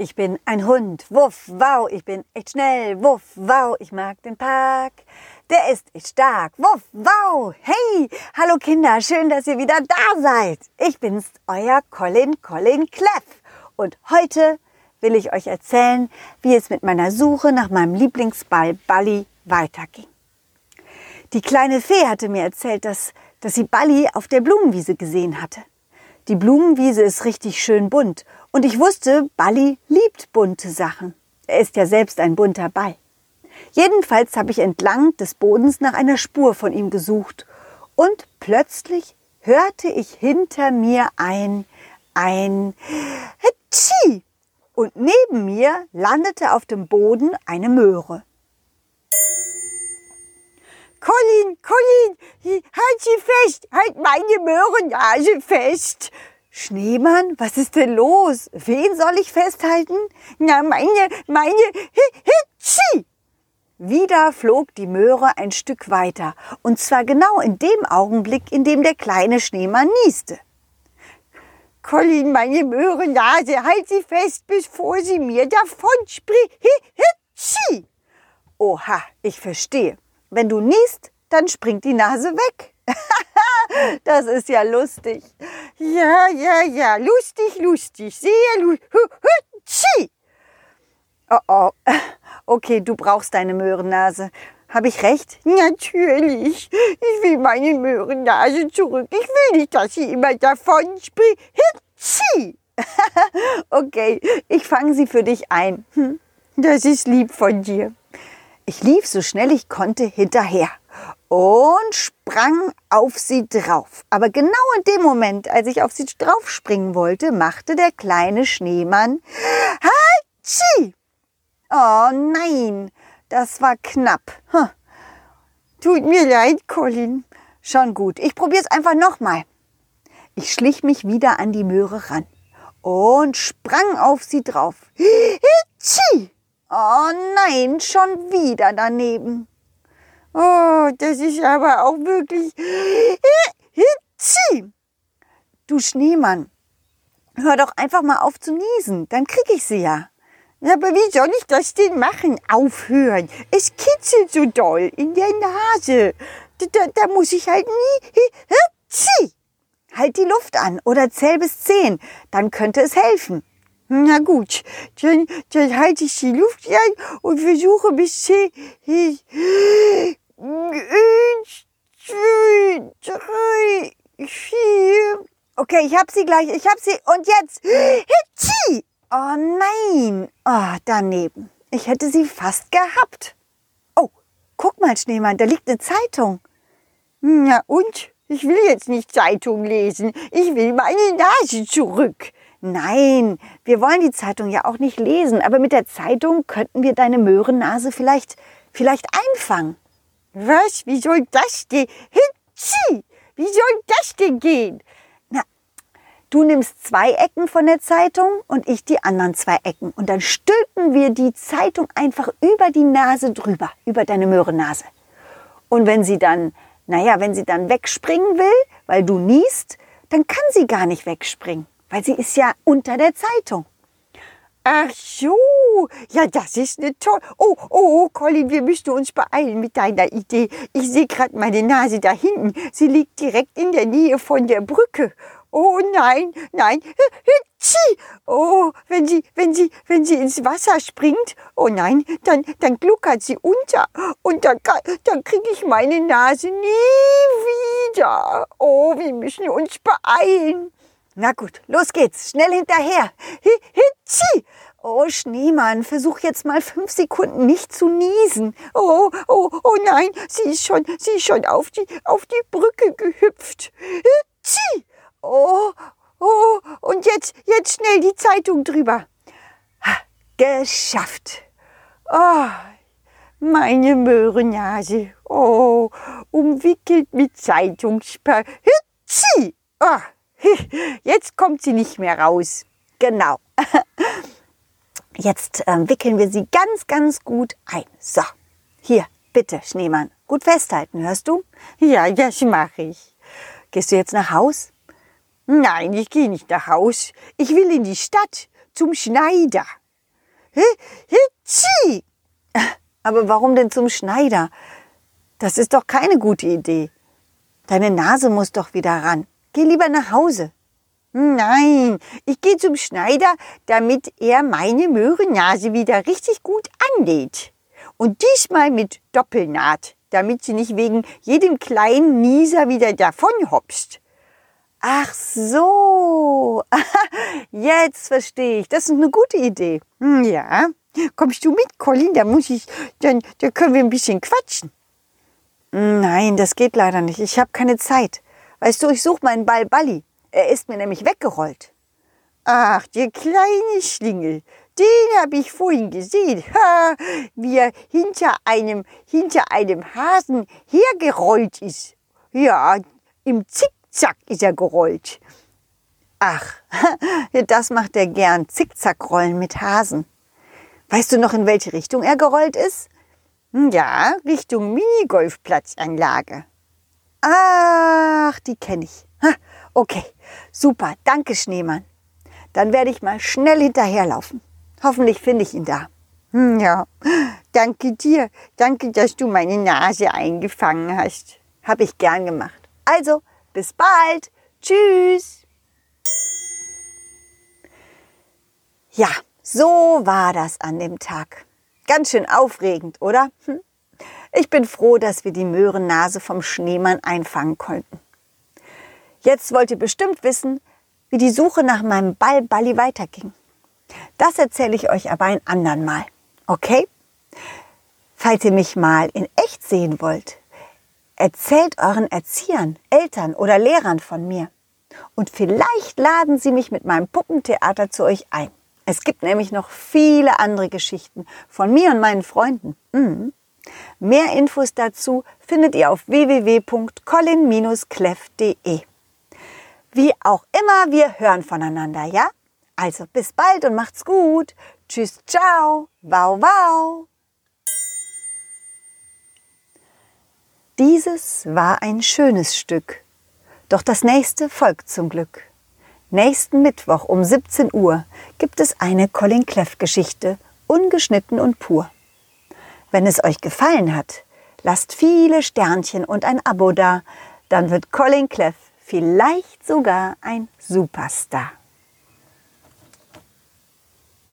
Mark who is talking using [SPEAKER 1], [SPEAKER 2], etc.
[SPEAKER 1] Ich bin ein Hund, wuff, wow, ich bin echt schnell, wuff, wow, ich mag den Park. Der ist echt stark, wuff, wow, hey, hallo Kinder, schön, dass ihr wieder da seid. Ich bin's, euer Colin, Colin Cleff. Und heute will ich euch erzählen, wie es mit meiner Suche nach meinem Lieblingsball Balli weiterging. Die kleine Fee hatte mir erzählt, dass, dass sie Balli auf der Blumenwiese gesehen hatte. Die Blumenwiese ist richtig schön bunt und ich wusste, Balli liebt bunte Sachen. Er ist ja selbst ein bunter Ball. Jedenfalls habe ich entlang des Bodens nach einer Spur von ihm gesucht und plötzlich hörte ich hinter mir ein, ein Hetschi und neben mir landete auf dem Boden eine Möhre.
[SPEAKER 2] Colin, Colin, halt sie fest, halt meine Möhrennase fest.
[SPEAKER 1] Schneemann, was ist denn los? Wen soll ich festhalten?
[SPEAKER 2] Na, meine, meine, Hitschi.
[SPEAKER 1] Wieder flog die Möhre ein Stück weiter, und zwar genau in dem Augenblick, in dem der kleine Schneemann nieste.
[SPEAKER 2] Colin, meine Möhrennase, halt sie fest, bevor sie mir davon spricht. Hitschi.
[SPEAKER 1] Oha, ich verstehe. Wenn du niest, dann springt die Nase weg. das ist ja lustig.
[SPEAKER 2] Ja, ja, ja, lustig, lustig, sehr lustig.
[SPEAKER 1] Oh oh. Okay, du brauchst deine Möhrennase. Habe ich recht?
[SPEAKER 2] Natürlich. Ich will meine Möhrennase zurück. Ich will nicht, dass sie immer davon spricht.
[SPEAKER 1] okay, ich fange sie für dich ein.
[SPEAKER 2] Hm, das ist lieb von dir.
[SPEAKER 1] Ich lief so schnell ich konnte hinterher und sprang auf sie drauf. Aber genau in dem Moment, als ich auf sie draufspringen wollte, machte der kleine Schneemann Hatschi! Oh nein, das war knapp.
[SPEAKER 2] Tut mir leid, Colin.
[SPEAKER 1] Schon gut, ich probier's einfach nochmal. Ich schlich mich wieder an die Möhre ran und sprang auf sie drauf. Hatschi! Oh nein, schon wieder daneben.
[SPEAKER 2] Oh, das ist aber auch wirklich.
[SPEAKER 1] Du Schneemann, hör doch einfach mal auf zu niesen, dann krieg ich sie ja.
[SPEAKER 2] Aber wie soll ich das denn machen? Aufhören. Es kitzelt so doll in der Nase. Da, da muss ich halt nie. Hitzi.
[SPEAKER 1] Halt die Luft an oder zähl bis zehn, dann könnte es helfen.
[SPEAKER 2] Na gut, dann, dann halte ich die Luft ein und versuche bis zehn. Eins, zwei, drei, vier.
[SPEAKER 1] Okay, ich hab sie gleich, ich hab sie. Und jetzt. Hitschi! Oh nein. Oh, daneben. Ich hätte sie fast gehabt. Oh, guck mal, Schneemann, da liegt eine Zeitung.
[SPEAKER 2] Na und? Ich will jetzt nicht Zeitung lesen. Ich will meine Nase zurück.
[SPEAKER 1] Nein, wir wollen die Zeitung ja auch nicht lesen, aber mit der Zeitung könnten wir deine Möhrennase vielleicht, vielleicht einfangen.
[SPEAKER 2] Was? Wie soll das denn? Hitschi! Wie soll das denn gehen?
[SPEAKER 1] Na, du nimmst zwei Ecken von der Zeitung und ich die anderen zwei Ecken. Und dann stülpen wir die Zeitung einfach über die Nase drüber, über deine Möhrennase. Und wenn sie dann, naja, wenn sie dann wegspringen will, weil du niest, dann kann sie gar nicht wegspringen weil sie ist ja unter der Zeitung.
[SPEAKER 2] Ach so, ja, das ist eine tolle. Oh, oh, Colin, wir müssen uns beeilen mit deiner Idee. Ich sehe gerade meine Nase da hinten. Sie liegt direkt in der Nähe von der Brücke. Oh nein, nein. Oh, wenn sie, wenn sie, wenn sie ins Wasser springt, oh nein, dann, dann gluckert sie unter und dann, dann kriege ich meine Nase nie wieder. Oh, wir müssen uns beeilen.
[SPEAKER 1] Na gut, los geht's. Schnell hinterher. Hitschi! Oh, Schneemann, versuch jetzt mal fünf Sekunden nicht zu niesen.
[SPEAKER 2] Oh, oh, oh nein, sie ist schon, sie ist schon auf die, auf die Brücke gehüpft. Hitschi! Oh, oh, und jetzt, jetzt schnell die Zeitung drüber.
[SPEAKER 1] Ha, geschafft.
[SPEAKER 2] Oh, meine Möhrennase. Oh, umwickelt mit Zeitungspapier. Hitschi! Oh. Jetzt kommt sie nicht mehr raus.
[SPEAKER 1] Genau. Jetzt ähm, wickeln wir sie ganz, ganz gut ein. So, hier, bitte, Schneemann. Gut festhalten, hörst du?
[SPEAKER 2] Ja, das mache ich.
[SPEAKER 1] Gehst du jetzt nach Haus?
[SPEAKER 2] Nein, ich gehe nicht nach Haus. Ich will in die Stadt zum Schneider. Hitschi.
[SPEAKER 1] Aber warum denn zum Schneider? Das ist doch keine gute Idee. Deine Nase muss doch wieder ran. Geh lieber nach Hause.
[SPEAKER 2] Nein, ich gehe zum Schneider, damit er meine Möhrennase wieder richtig gut anlädt. Und diesmal mit Doppelnaht, damit sie nicht wegen jedem kleinen Nieser wieder davonhopst.
[SPEAKER 1] Ach so, jetzt verstehe ich. Das ist eine gute Idee.
[SPEAKER 2] Hm, ja, kommst du mit, Colin? Da muss ich, dann, da können wir ein bisschen quatschen.
[SPEAKER 1] Nein, das geht leider nicht. Ich habe keine Zeit. Weißt du, ich suche meinen Ball Balli. Er ist mir nämlich weggerollt.
[SPEAKER 2] Ach, der kleine Schlingel, den habe ich vorhin gesehen, ha, wie er hinter einem, hinter einem Hasen hergerollt ist. Ja, im Zickzack ist er gerollt.
[SPEAKER 1] Ach, das macht er gern, Zickzackrollen mit Hasen. Weißt du noch, in welche Richtung er gerollt ist?
[SPEAKER 2] Hm, ja, Richtung Minigolfplatzanlage.
[SPEAKER 1] Ach, die kenne ich. Okay, super, danke Schneemann. Dann werde ich mal schnell hinterherlaufen. Hoffentlich finde ich ihn da.
[SPEAKER 2] Hm, ja, danke dir. Danke, dass du meine Nase eingefangen hast.
[SPEAKER 1] Hab ich gern gemacht. Also, bis bald. Tschüss. Ja, so war das an dem Tag. Ganz schön aufregend, oder? Hm? Ich bin froh, dass wir die Möhrennase vom Schneemann einfangen konnten. Jetzt wollt ihr bestimmt wissen, wie die Suche nach meinem Ball Balli weiterging. Das erzähle ich euch aber ein andern Mal. Okay? Falls ihr mich mal in echt sehen wollt, erzählt euren Erziehern, Eltern oder Lehrern von mir. Und vielleicht laden sie mich mit meinem Puppentheater zu euch ein. Es gibt nämlich noch viele andere Geschichten von mir und meinen Freunden. Mhm. Mehr Infos dazu findet ihr auf www.colin-cleff.de. Wie auch immer, wir hören voneinander, ja? Also bis bald und macht's gut. Tschüss, ciao, wow, wow. Dieses war ein schönes Stück. Doch das nächste folgt zum Glück. Nächsten Mittwoch um 17 Uhr gibt es eine Colin Cleff Geschichte, ungeschnitten und pur. Wenn es euch gefallen hat, lasst viele Sternchen und ein Abo da, dann wird Colin Cleff vielleicht sogar ein Superstar.